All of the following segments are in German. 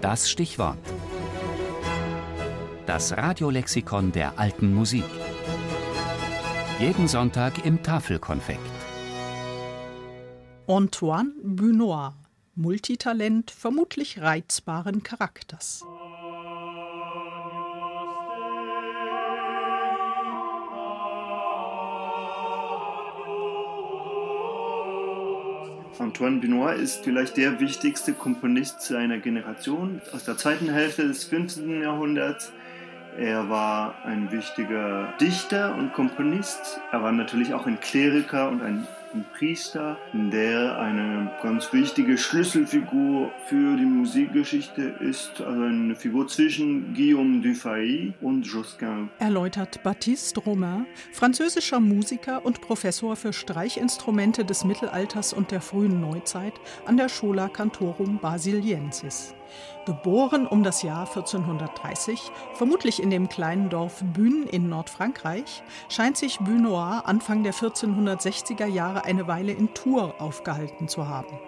Das Stichwort. Das Radiolexikon der alten Musik. Jeden Sonntag im Tafelkonfekt. Antoine Bunois, Multitalent, vermutlich reizbaren Charakters. Antoine Benoit ist vielleicht der wichtigste Komponist seiner Generation aus der zweiten Hälfte des 15. Jahrhunderts. Er war ein wichtiger Dichter und Komponist. Er war natürlich auch ein Kleriker und ein ein Priester, der eine ganz wichtige Schlüsselfigur für die Musikgeschichte ist, also eine Figur zwischen Guillaume Dufay und Josquin. Erläutert Baptiste Romain, französischer Musiker und Professor für Streichinstrumente des Mittelalters und der frühen Neuzeit an der Schola Cantorum Basiliensis. Geboren um das Jahr 1430, vermutlich in dem kleinen Dorf Bühn in Nordfrankreich, scheint sich Bunois Anfang der 1460er Jahre eine Weile in Tours aufgehalten zu haben.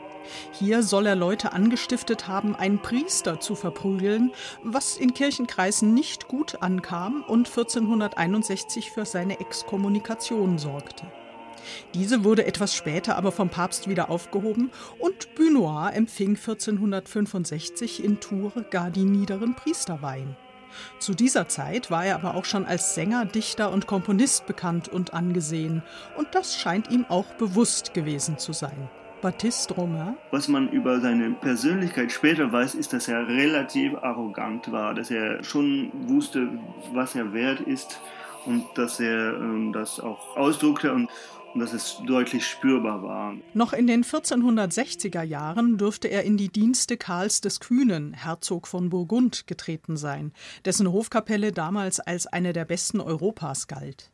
Hier soll er Leute angestiftet haben, einen Priester zu verprügeln, was in Kirchenkreisen nicht gut ankam und 1461 für seine Exkommunikation sorgte. Diese wurde etwas später aber vom Papst wieder aufgehoben und Bunois empfing 1465 in Tours gar die niederen Priesterweihen. Zu dieser Zeit war er aber auch schon als Sänger, Dichter und Komponist bekannt und angesehen, und das scheint ihm auch bewusst gewesen zu sein. Baptiste Romain. Was man über seine Persönlichkeit später weiß, ist, dass er relativ arrogant war, dass er schon wusste, was er wert ist und dass er ähm, das auch ausdruckte und dass es deutlich spürbar war. Noch in den 1460er Jahren dürfte er in die Dienste Karls des Kühnen, Herzog von Burgund, getreten sein, dessen Hofkapelle damals als eine der besten Europas galt.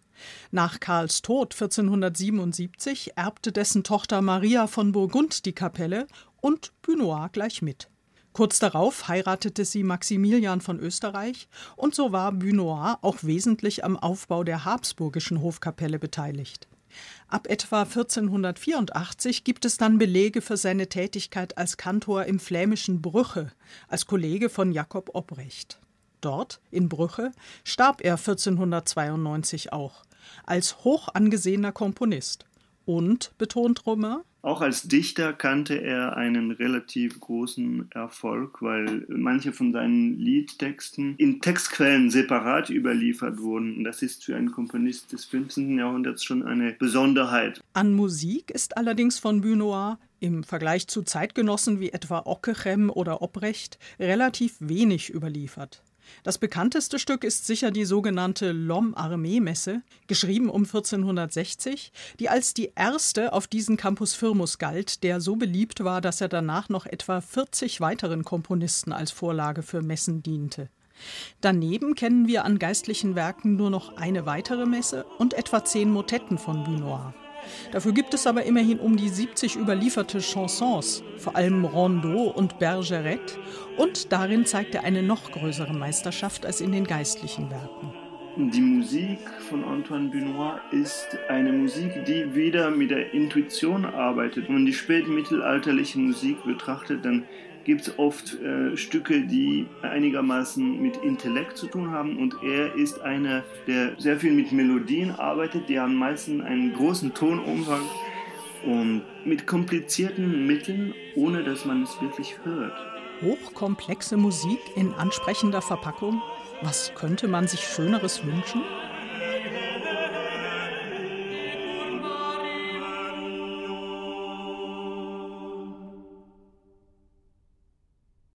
Nach Karls Tod 1477 erbte dessen Tochter Maria von Burgund die Kapelle und Bunois gleich mit. Kurz darauf heiratete sie Maximilian von Österreich und so war Bunois auch wesentlich am Aufbau der habsburgischen Hofkapelle beteiligt. Ab etwa 1484 gibt es dann Belege für seine Tätigkeit als Kantor im flämischen Brüche, als Kollege von Jakob Obrecht. Dort, in Brüche, starb er 1492 auch, als hoch angesehener Komponist. Und, betont Romain, auch als Dichter kannte er einen relativ großen Erfolg, weil manche von seinen Liedtexten in Textquellen separat überliefert wurden. Das ist für einen Komponist des 15. Jahrhunderts schon eine Besonderheit. An Musik ist allerdings von Bunois im Vergleich zu Zeitgenossen wie etwa Ockeghem oder Obrecht relativ wenig überliefert. Das bekannteste Stück ist sicher die sogenannte Lom-Armee-Messe, geschrieben um 1460, die als die erste auf diesen Campus Firmus galt, der so beliebt war, dass er danach noch etwa 40 weiteren Komponisten als Vorlage für Messen diente. Daneben kennen wir an geistlichen Werken nur noch eine weitere Messe und etwa zehn Motetten von Bunois. Dafür gibt es aber immerhin um die 70 überlieferte Chansons, vor allem Rondeau und Bergerette, und darin zeigt er eine noch größere Meisterschaft als in den geistlichen Werken. Die Musik von Antoine Benoit ist eine Musik, die wieder mit der Intuition arbeitet. Wenn man die spätmittelalterliche Musik betrachtet, dann gibt es oft äh, Stücke, die einigermaßen mit Intellekt zu tun haben und er ist einer, der sehr viel mit Melodien arbeitet, die haben meistens einen großen Tonumfang und mit komplizierten Mitteln, ohne dass man es wirklich hört. Hochkomplexe Musik in ansprechender Verpackung? Was könnte man sich Schöneres wünschen?